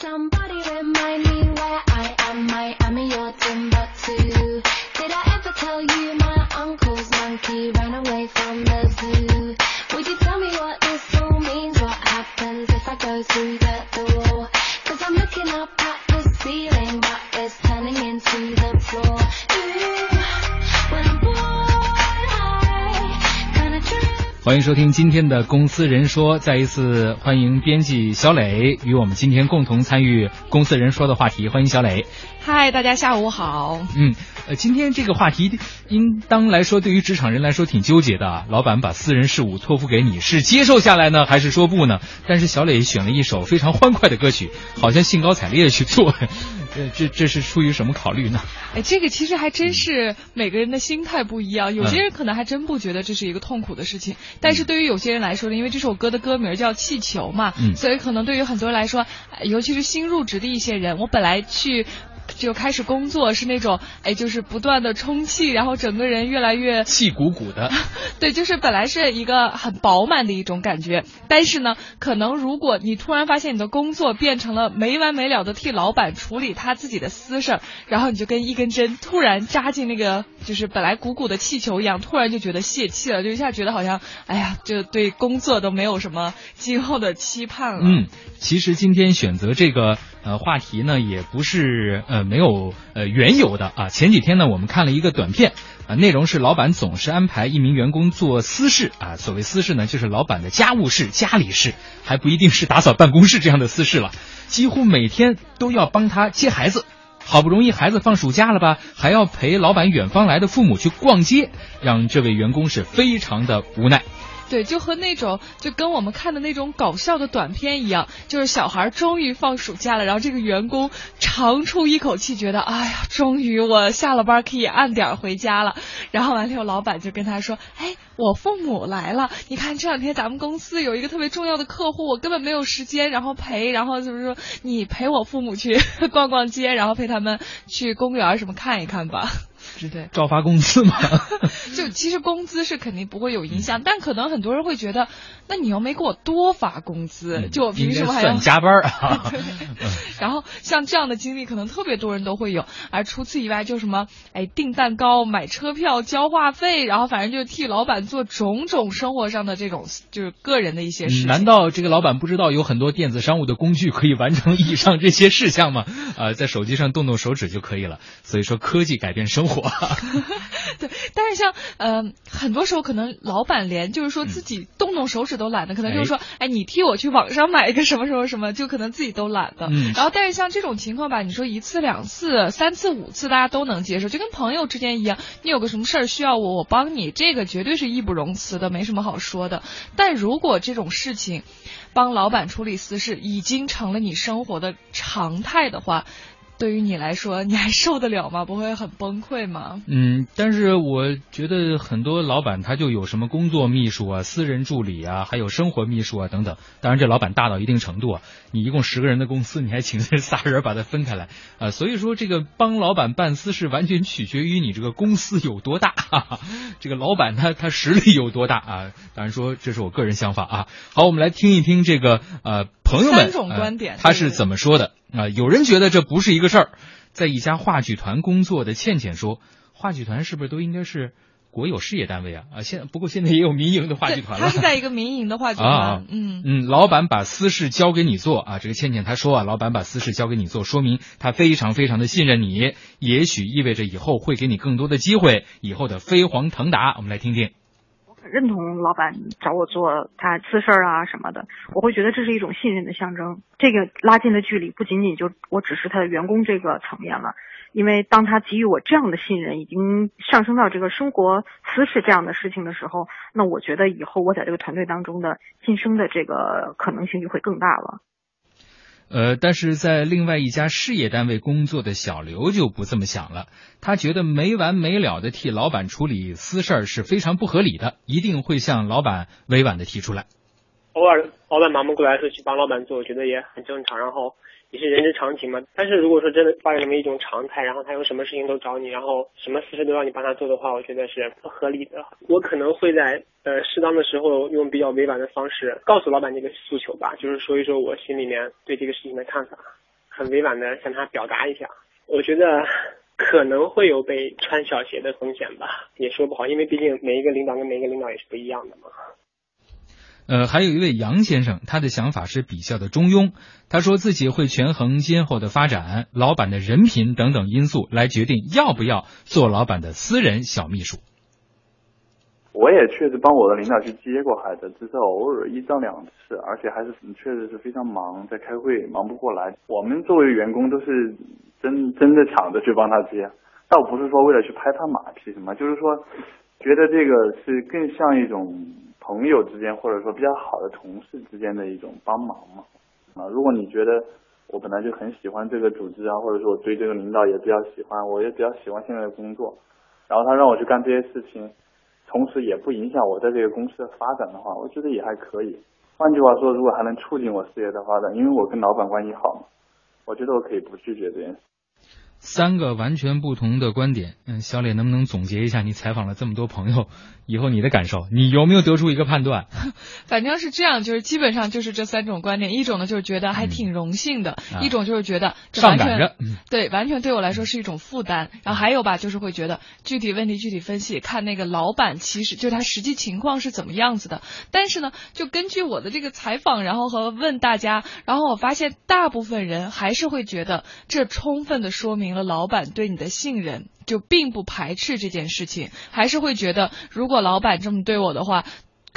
Somebody remind me where I am. Miami or Timbuktu. Did I ever tell you my uncle's monkey ran away from the 欢迎收听今天的公司人说，再一次欢迎编辑小磊与我们今天共同参与公司人说的话题，欢迎小磊。嗨，大家下午好。嗯，呃，今天这个话题应当来说，对于职场人来说挺纠结的啊。老板把私人事务托付给你，是接受下来呢，还是说不呢？但是小磊选了一首非常欢快的歌曲，好像兴高采烈地去做，呃，这这是出于什么考虑呢？哎，这个其实还真是每个人的心态不一样，有些人可能还真不觉得这是一个痛苦的事情，但是对于有些人来说呢，因为这首歌的歌名叫《气球》嘛，嗯所以可能对于很多人来说，呃尤其是新入职的一些人，我本来去。就开始工作是那种，哎，就是不断的充气，然后整个人越来越气鼓鼓的，对，就是本来是一个很饱满的一种感觉，但是呢，可能如果你突然发现你的工作变成了没完没了的替老板处理他自己的私事儿，然后你就跟一根针突然扎进那个就是本来鼓鼓的气球一样，突然就觉得泄气了，就一下觉得好像，哎呀，就对工作都没有什么今后的期盼了。嗯，其实今天选择这个呃话题呢，也不是呃没有呃缘由的啊。前几天呢，我们看了一个短片啊，内容是老板总是安排一名员工做私事啊。所谓私事呢，就是老板的家务事、家里事，还不一定是打扫办公室这样的私事了。几乎每天都要帮他接孩子。好不容易孩子放暑假了吧，还要陪老板远方来的父母去逛街，让这位员工是非常的无奈。对，就和那种就跟我们看的那种搞笑的短片一样，就是小孩终于放暑假了，然后这个员工长出一口气，觉得哎呀，终于我下了班可以按点回家了。然后完了以后，老板就跟他说：“哎，我父母来了，你看这两天咱们公司有一个特别重要的客户，我根本没有时间，然后陪，然后就是说你陪我父母去 逛逛街，然后陪他们去公园什么看一看吧。”对，照发工资嘛？就其实工资是肯定不会有影响，但可能很多人会觉得，那你又没给我多发工资，就我凭什么还要算加班儿啊？然后像这样的经历，可能特别多人都会有。而除此以外，就什么哎订蛋糕、买车票、交话费，然后反正就替老板做种种生活上的这种就是个人的一些事难道这个老板不知道有很多电子商务的工具可以完成以上这些事项吗？呃，在手机上动动手指就可以了。所以说，科技改变生活。对，但是像呃，很多时候可能老板连就是说自己动动手指都懒得，可能就是说，哎，你替我去网上买一个什么什么什么，就可能自己都懒得。嗯然后，但是像这种情况吧，你说一次、两次、三次、五次，大家都能接受，就跟朋友之间一样，你有个什么事儿需要我，我帮你，这个绝对是义不容辞的，没什么好说的。但如果这种事情，帮老板处理私事已经成了你生活的常态的话，对于你来说，你还受得了吗？不会很崩溃吗？嗯，但是我觉得很多老板他就有什么工作秘书啊、私人助理啊，还有生活秘书啊等等。当然，这老板大到一定程度啊，你一共十个人的公司，你还请这仨 人把它分开来啊、所以说，这个帮老板办私事完全取决于你这个公司有多大，哈哈这个老板他他实力有多大啊。当然说这是我个人想法啊。好，我们来听一听这个呃朋友们三种观点呃他是怎么说的啊、有人觉得这不是一个事儿，在一家话剧团工作的倩倩说，话剧团是不是都应该是国有事业单位啊？啊，现不过现在也有民营的话剧团了。他是在一个民营的话剧团，啊嗯。嗯，老板把私事交给你做啊，这个倩倩她说啊，老板把私事交给你做，说明他非常非常的信任你，也许意味着以后会给你更多的机会，以后的飞黄腾达。我们来听听。认同老板找我做他私事儿啊什么的，我会觉得这是一种信任的象征。这个拉近的距离不仅仅就我只是他的员工这个层面了，因为当他给予我这样的信任，已经上升到这个生活私事这样的事情的时候，那我觉得以后我在这个团队当中的晋升的这个可能性就会更大了。呃，但是在另外一家事业单位工作的小刘就不这么想了，他觉得没完没了的替老板处理私事儿是非常不合理的，一定会向老板委婉的提出来。偶尔老板忙不过来的时候去帮老板做，我觉得也很正常，然后也是人之常情嘛。但是如果说真的发展成为一种常态，然后他有什么事情都找你，然后什么私事都让你帮他做的话，我觉得是不合理的。我可能会在呃适当的时候用比较委婉的方式告诉老板这个诉求吧，就是说一说我心里面对这个事情的看法。很委婉的向他表达一下。我觉得可能会有被穿小鞋的风险吧，也说不好，因为毕竟每一个领导跟每一个领导也是不一样的嘛。呃，还有一位杨先生，他的想法是比较的中庸。他说自己会权衡今后的发展、老板的人品等等因素，来决定要不要做老板的私人小秘书。我也确实帮我的领导去接过孩子，只是偶尔一到两次，而且还是确实是非常忙，在开会忙不过来。我们作为员工都是真真的抢着去帮他接，倒不是说为了去拍他马屁什么，就是说觉得这个是更像一种。朋友之间，或者说比较好的同事之间的一种帮忙嘛，啊，如果你觉得我本来就很喜欢这个组织啊，或者说我对这个领导也比较喜欢，我也比较喜欢现在的工作，然后他让我去干这些事情，同时也不影响我在这个公司的发展的话，我觉得也还可以。换句话说，如果还能促进我事业的发展，因为我跟老板关系好嘛，我觉得我可以不拒绝这件事。三个完全不同的观点，嗯，小磊能不能总结一下？你采访了这么多朋友以后，你的感受，你有没有得出一个判断？反正是这样，就是基本上就是这三种观点，一种呢就是觉得还挺荣幸的，一种就是觉得上赶着，对，完全对我来说是一种负担。然后还有吧，就是会觉得具体问题具体分析，看那个老板其实就他实际情况是怎么样子的。但是呢，就根据我的这个采访，然后和问大家，然后我发现大部分人还是会觉得这充分的说明。明了老板对你的信任，就并不排斥这件事情，还是会觉得如果老板这么对我的话。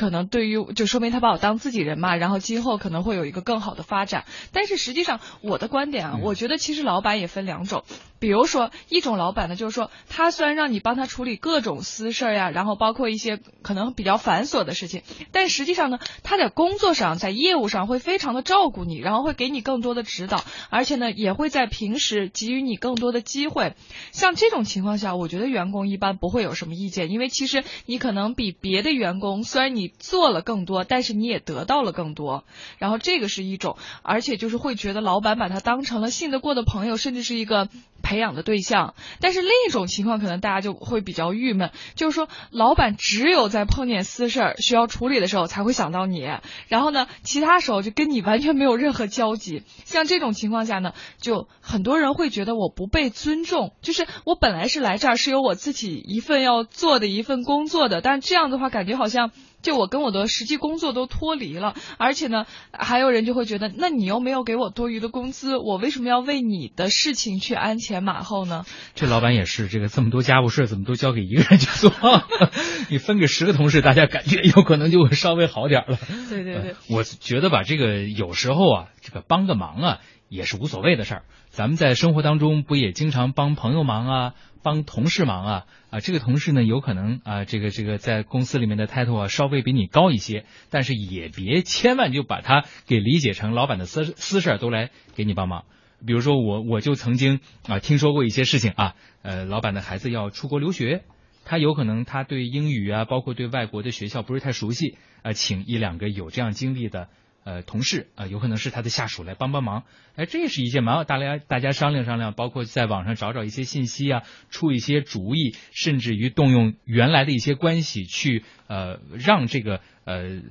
可能对于就说明他把我当自己人嘛，然后今后可能会有一个更好的发展。但是实际上我的观点啊，我觉得其实老板也分两种，比如说一种老板呢，就是说他虽然让你帮他处理各种私事呀，然后包括一些可能比较繁琐的事情，但实际上呢，他在工作上在业务上会非常的照顾你，然后会给你更多的指导，而且呢也会在平时给予你更多的机会。像这种情况下，我觉得员工一般不会有什么意见，因为其实你可能比别的员工虽然你。做了更多，但是你也得到了更多，然后这个是一种，而且就是会觉得老板把他当成了信得过的朋友，甚至是一个。培养的对象，但是另一种情况可能大家就会比较郁闷，就是说老板只有在碰见私事儿需要处理的时候才会想到你，然后呢，其他时候就跟你完全没有任何交集。像这种情况下呢，就很多人会觉得我不被尊重，就是我本来是来这儿是有我自己一份要做的一份工作的，但这样的话感觉好像就我跟我的实际工作都脱离了，而且呢，还有人就会觉得，那你又没有给我多余的工资，我为什么要为你的事情去安全？前马后呢？这老板也是，这个这么多家务事怎么都交给一个人去做？你分给十个同事，大家感觉有可能就会稍微好点了。对对对，我觉得吧，这个有时候啊，这个帮个忙啊，也是无所谓的事儿。咱们在生活当中不也经常帮朋友忙啊，帮同事忙啊？啊，这个同事呢，有可能啊，这个这个在公司里面的 title 啊，稍微比你高一些，但是也别千万就把他给理解成老板的私私事儿都来给你帮忙。比如说我我就曾经啊听说过一些事情啊，呃，老板的孩子要出国留学，他有可能他对英语啊，包括对外国的学校不是太熟悉啊，请一两个有这样经历的呃同事啊，有可能是他的下属来帮帮忙，哎，这也是一件蛮好，大家大家商量商量，包括在网上找找一些信息啊，出一些主意，甚至于动用原来的一些关系去呃让这个呃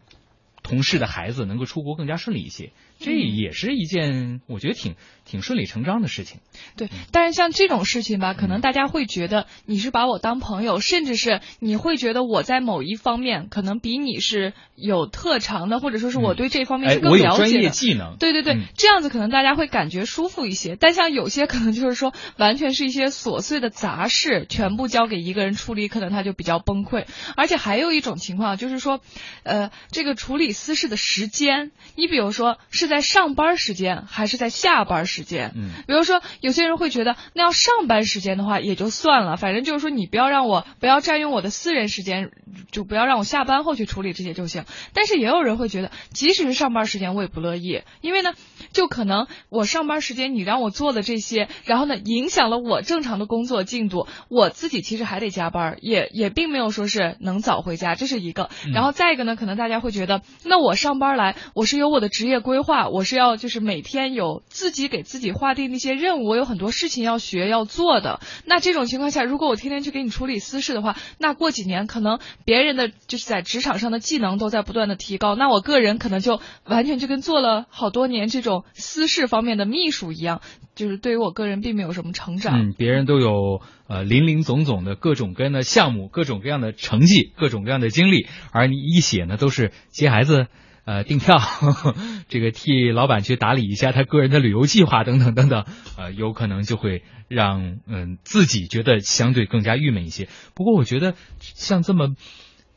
同事的孩子能够出国更加顺利一些。这也是一件我觉得挺挺顺理成章的事情。对，但是像这种事情吧，可能大家会觉得你是把我当朋友，甚至是你会觉得我在某一方面可能比你是有特长的，或者说是我对这方面是更了解的。专业技能。对对对，这样子可能大家会感觉舒服一些。但像有些可能就是说，完全是一些琐碎的杂事，全部交给一个人处理，可能他就比较崩溃。而且还有一种情况就是说，呃，这个处理私事的时间，你比如说是。在上班时间还是在下班时间？嗯，比如说有些人会觉得，那要上班时间的话也就算了，反正就是说你不要让我不要占用我的私人时间，就不要让我下班后去处理这些就行。但是也有人会觉得，即使是上班时间我也不乐意，因为呢，就可能我上班时间你让我做的这些，然后呢影响了我正常的工作进度，我自己其实还得加班，也也并没有说是能早回家，这是一个。然后再一个呢，可能大家会觉得，那我上班来，我是有我的职业规划，我是要就是每天有自己给自己划定那些任务，我有很多事情要学要做的。那这种情况下，如果我天天去给你处理私事的话，那过几年可能别人的就是在职场上的技能都在不断的提高，那我个人可能就完全就跟做了好多年这种私事方面的秘书一样，就是对于我个人并没有什么成长。嗯，别人都有呃林林总总的各种各样的项目，各种各样的成绩，各种各样的经历，而你一写呢都是接孩子。呃，订票，这个替老板去打理一下他个人的旅游计划等等等等，呃，有可能就会让嗯自己觉得相对更加郁闷一些。不过我觉得像这么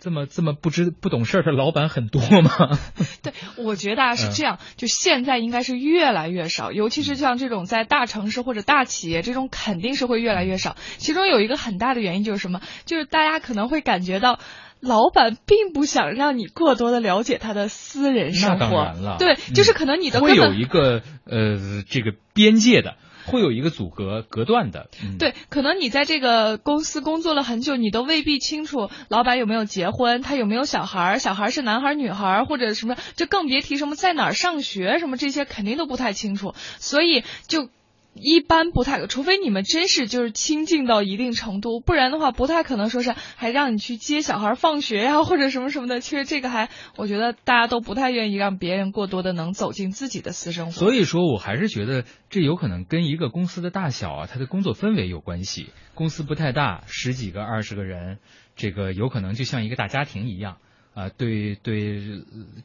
这么这么不知不懂事儿的老板很多吗？对，我觉得啊是这样，就现在应该是越来越少，尤其是像这种在大城市或者大企业，这种肯定是会越来越少。其中有一个很大的原因就是什么？就是大家可能会感觉到。老板并不想让你过多的了解他的私人生活，那当然了，对，就是可能你的会有一个呃这个边界的，会有一个阻隔隔断的，嗯、对，可能你在这个公司工作了很久，你都未必清楚老板有没有结婚，他有没有小孩，小孩是男孩女孩或者什么，就更别提什么在哪儿上学什么这些肯定都不太清楚，所以就。一般不太，除非你们真是就是亲近到一定程度，不然的话不太可能说是还让你去接小孩放学呀或者什么什么的。其实这个还，我觉得大家都不太愿意让别人过多的能走进自己的私生活。所以说我还是觉得这有可能跟一个公司的大小啊，它的工作氛围有关系。公司不太大，十几个、二十个人，这个有可能就像一个大家庭一样。啊，对对，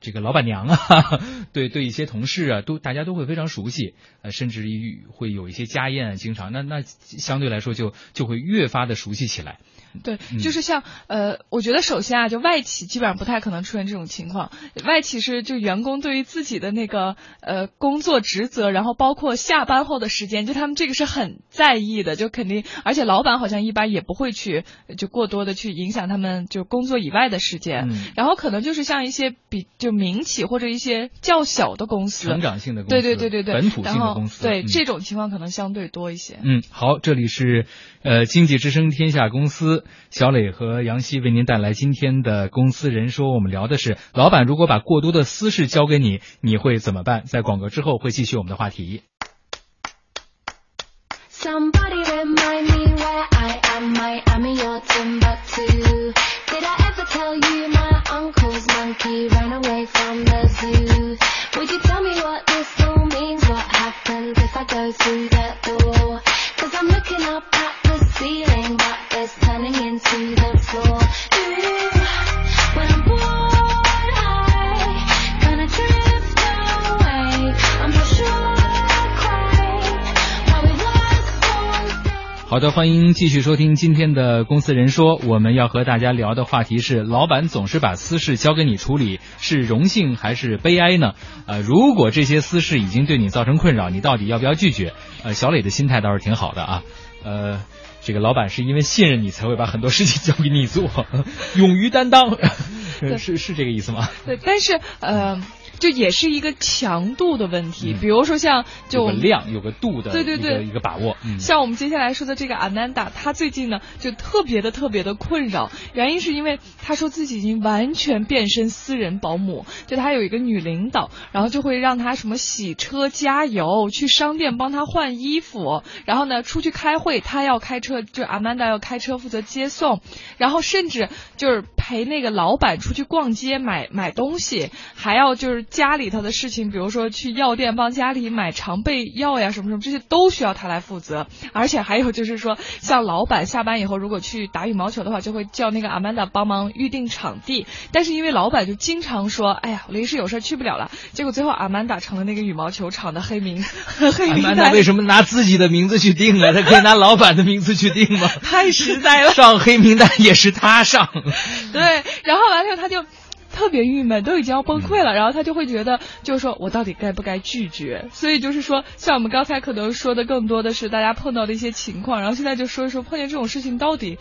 这个老板娘啊，对对一些同事啊，都大家都会非常熟悉，呃，甚至于会有一些家宴，经常那那相对来说就就会越发的熟悉起来。对，就是像呃，我觉得首先啊，就外企基本上不太可能出现这种情况。外企是就员工对于自己的那个呃工作职责，然后包括下班后的时间，就他们这个是很在意的，就肯定，而且老板好像一般也不会去就过多的去影响他们就工作以外的时间。嗯、然后可能就是像一些比就民企或者一些较小的公司，成长性的公司，对对对对对，本土性的公司，对、嗯、这种情况可能相对多一些。嗯，好，这里是呃经济之声天下公司。小磊和杨希为您带来今天的公司人说，我们聊的是老板如果把过多的私事交给你，你会怎么办？在广告之后会继续我们的话题。Somebody 好的，欢迎继续收听今天的公司人说。我们要和大家聊的话题是：老板总是把私事交给你处理，是荣幸还是悲哀呢？呃，如果这些私事已经对你造成困扰，你到底要不要拒绝？呃，小磊的心态倒是挺好的啊。呃，这个老板是因为信任你才会把很多事情交给你做，勇于担当，是是这个意思吗？对，但是呃。就也是一个强度的问题，比如说像就有个量有个度的对对对一个把握。嗯、像我们接下来说的这个阿南达，他最近呢就特别的特别的困扰，原因是因为他说自己已经完全变身私人保姆，就他有一个女领导，然后就会让他什么洗车、加油，去商店帮他换衣服，然后呢出去开会，他要开车，就阿曼达要开车负责接送，然后甚至就是陪那个老板出去逛街买买东西，还要就是。家里头的事情，比如说去药店帮家里买常备药呀，什么什么，这些都需要他来负责。而且还有就是说，像老板下班以后如果去打羽毛球的话，就会叫那个阿曼达帮忙预定场地。但是因为老板就经常说，哎呀，临时有事去不了了。结果最后阿曼达成了那个羽毛球场的黑名黑名单。阿曼达为什么拿自己的名字去定啊？他可以拿老板的名字去定吗？太实在了，上黑名单也是他上。对，然后完了他就。特别郁闷，都已经要崩溃了，然后他就会觉得，就是说我到底该不该拒绝？所以就是说，像我们刚才可能说的更多的是大家碰到的一些情况，然后现在就说一说碰见这种事情到底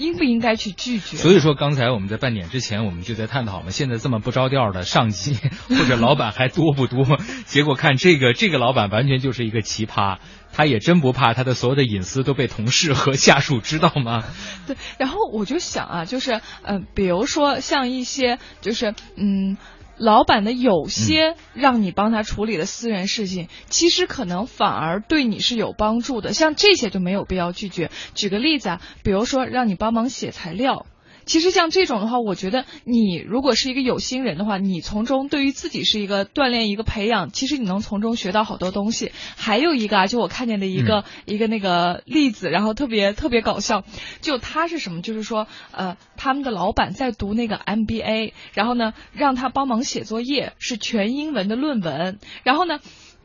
应不应该去拒绝？所以说，刚才我们在半点之前，我们就在探讨嘛，现在这么不着调的上级 或者老板还多不多？结果看这个这个老板完全就是一个奇葩。他也真不怕他的所有的隐私都被同事和下属知道吗？对，然后我就想啊，就是嗯、呃，比如说像一些就是嗯。老板的有些让你帮他处理的私人事情，其实可能反而对你是有帮助的，像这些就没有必要拒绝。举个例子啊，比如说让你帮忙写材料。其实像这种的话，我觉得你如果是一个有心人的话，你从中对于自己是一个锻炼、一个培养，其实你能从中学到好多东西。还有一个啊，就我看见的一个、一个那个例子，然后特别特别搞笑，就他是什么？就是说，呃，他们的老板在读那个 MBA，然后呢，让他帮忙写作业，是全英文的论文，然后呢。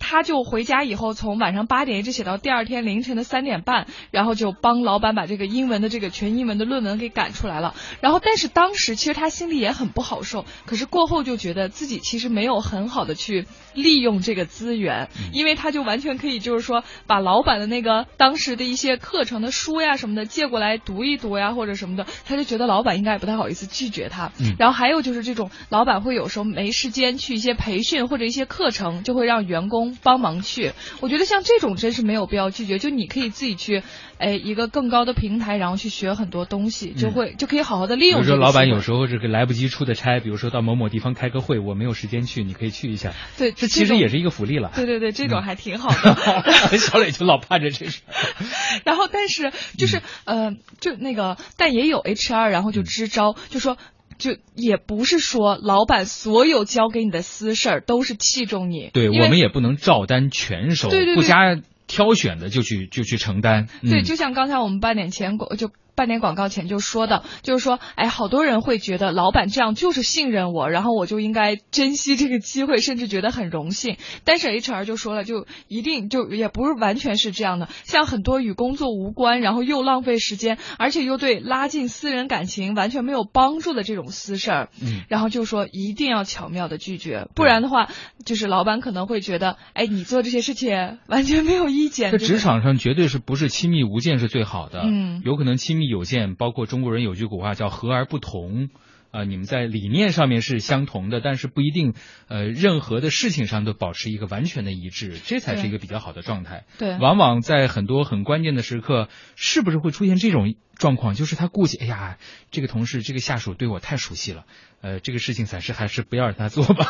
他就回家以后，从晚上八点一直写到第二天凌晨的三点半，然后就帮老板把这个英文的这个全英文的论文给赶出来了。然后，但是当时其实他心里也很不好受，可是过后就觉得自己其实没有很好的去利用这个资源，因为他就完全可以就是说把老板的那个当时的一些课程的书呀什么的借过来读一读呀或者什么的，他就觉得老板应该也不太好意思拒绝他。然后还有就是这种老板会有时候没时间去一些培训或者一些课程，就会让员工。帮忙去，我觉得像这种真是没有必要拒绝，就你可以自己去，哎，一个更高的平台，然后去学很多东西，就会就可以好好的利用。比如说，老板有时候这个来不及出的差，比如说到某某地方开个会，我没有时间去，你可以去一下。对，这其实也是一个福利了。对对对，这种还挺好的。小磊就老盼着这事。然后，但是就是呃，就那个，但也有 HR，然后就支招，就说。就也不是说老板所有交给你的私事儿都是器重你，对我们也不能照单全收，对对不加挑选的就去就去承担。对，就像刚才我们半点前就。半点广告前就说的，就是说，哎，好多人会觉得老板这样就是信任我，然后我就应该珍惜这个机会，甚至觉得很荣幸。但是 HR 就说了，就一定就也不是完全是这样的。像很多与工作无关，然后又浪费时间，而且又对拉近私人感情完全没有帮助的这种私事儿，嗯，然后就说一定要巧妙的拒绝，不然的话，就是老板可能会觉得，哎，你做这些事情完全没有意见。在职场上绝对是不是亲密无间是最好的，嗯，有可能亲密。有限，包括中国人有句古话叫和而不同，啊，你们在理念上面是相同的，但是不一定，呃，任何的事情上都保持一个完全的一致，这才是一个比较好的状态。对，往往在很多很关键的时刻，是不是会出现这种状况？就是他顾忌，哎呀，这个同事、这个下属对我太熟悉了。呃，这个事情暂时还是不要让他做吧，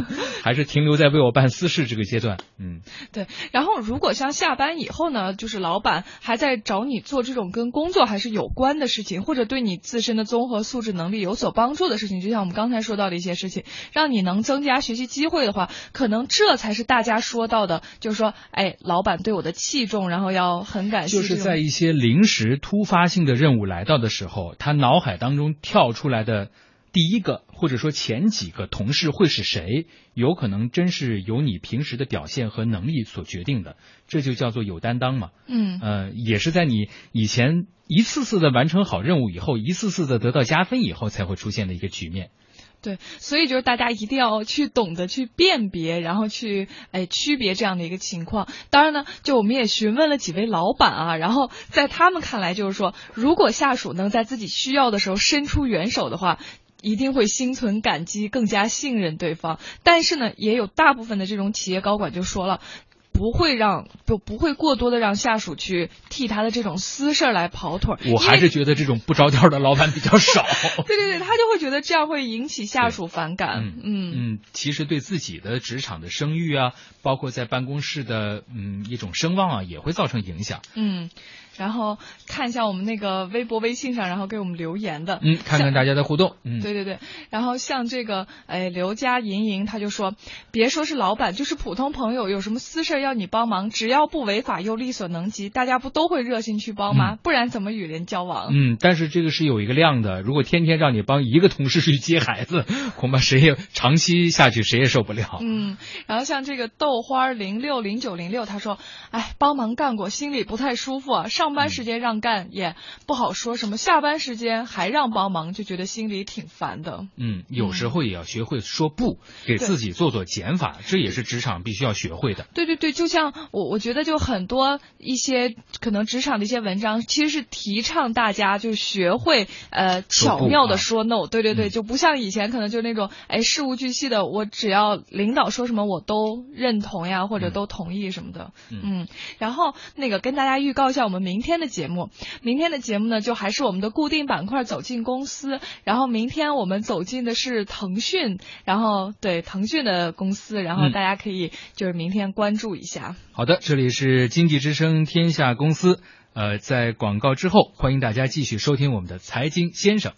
还是停留在为我办私事这个阶段。嗯，对。然后，如果像下班以后呢，就是老板还在找你做这种跟工作还是有关的事情，或者对你自身的综合素质能力有所帮助的事情，就像我们刚才说到的一些事情，让你能增加学习机会的话，可能这才是大家说到的，就是说，哎，老板对我的器重，然后要很感谢。就是在一些临时突发性的任务来到的时候，他脑海当中跳出来的。第一个或者说前几个同事会是谁，有可能真是由你平时的表现和能力所决定的，这就叫做有担当嘛。嗯，呃，也是在你以前一次次的完成好任务以后，一次次的得到加分以后，才会出现的一个局面。对，所以就是大家一定要去懂得去辨别，然后去哎区别这样的一个情况。当然呢，就我们也询问了几位老板啊，然后在他们看来，就是说，如果下属能在自己需要的时候伸出援手的话。一定会心存感激，更加信任对方。但是呢，也有大部分的这种企业高管就说了，不会让就不会过多的让下属去替他的这种私事儿来跑腿。我还是觉得这种不着调的老板比较少。对对对，他就会觉得这样会引起下属反感。嗯嗯嗯，其实对自己的职场的声誉啊，包括在办公室的嗯一种声望啊，也会造成影响。嗯。然后看一下我们那个微博、微信上，然后给我们留言的，嗯，看看大家的互动，嗯，对对对。然后像这个，哎，刘佳莹莹，他就说，别说是老板，就是普通朋友，有什么私事要你帮忙，只要不违法又力所能及，大家不都会热心去帮吗？不然怎么与人交往？嗯，但是这个是有一个量的，如果天天让你帮一个同事去接孩子，恐怕谁也长期下去谁也受不了。嗯，然后像这个豆花零六零九零六，他说，哎，帮忙干过，心里不太舒服啊，上。上班时间让干也不好说什么，下班时间还让帮忙，就觉得心里挺烦的。嗯，有时候也要学会说不，给自己做做减法，这也是职场必须要学会的。对对对，就像我我觉得就很多一些可能职场的一些文章，其实是提倡大家就学会呃巧妙的说 no，对对对，就不像以前可能就那种哎事无巨细的，我只要领导说什么我都认同呀，或者都同意什么的，嗯，然后那个跟大家预告一下我们明天的节目，明天的节目呢就还是我们的固定板块走进公司，然后明天我们走进的是腾讯，然后对腾讯的公司，然后大家可以就是明天关注一下。好的，这里是经济之声天下公司，呃，在广告之后，欢迎大家继续收听我们的财经先生。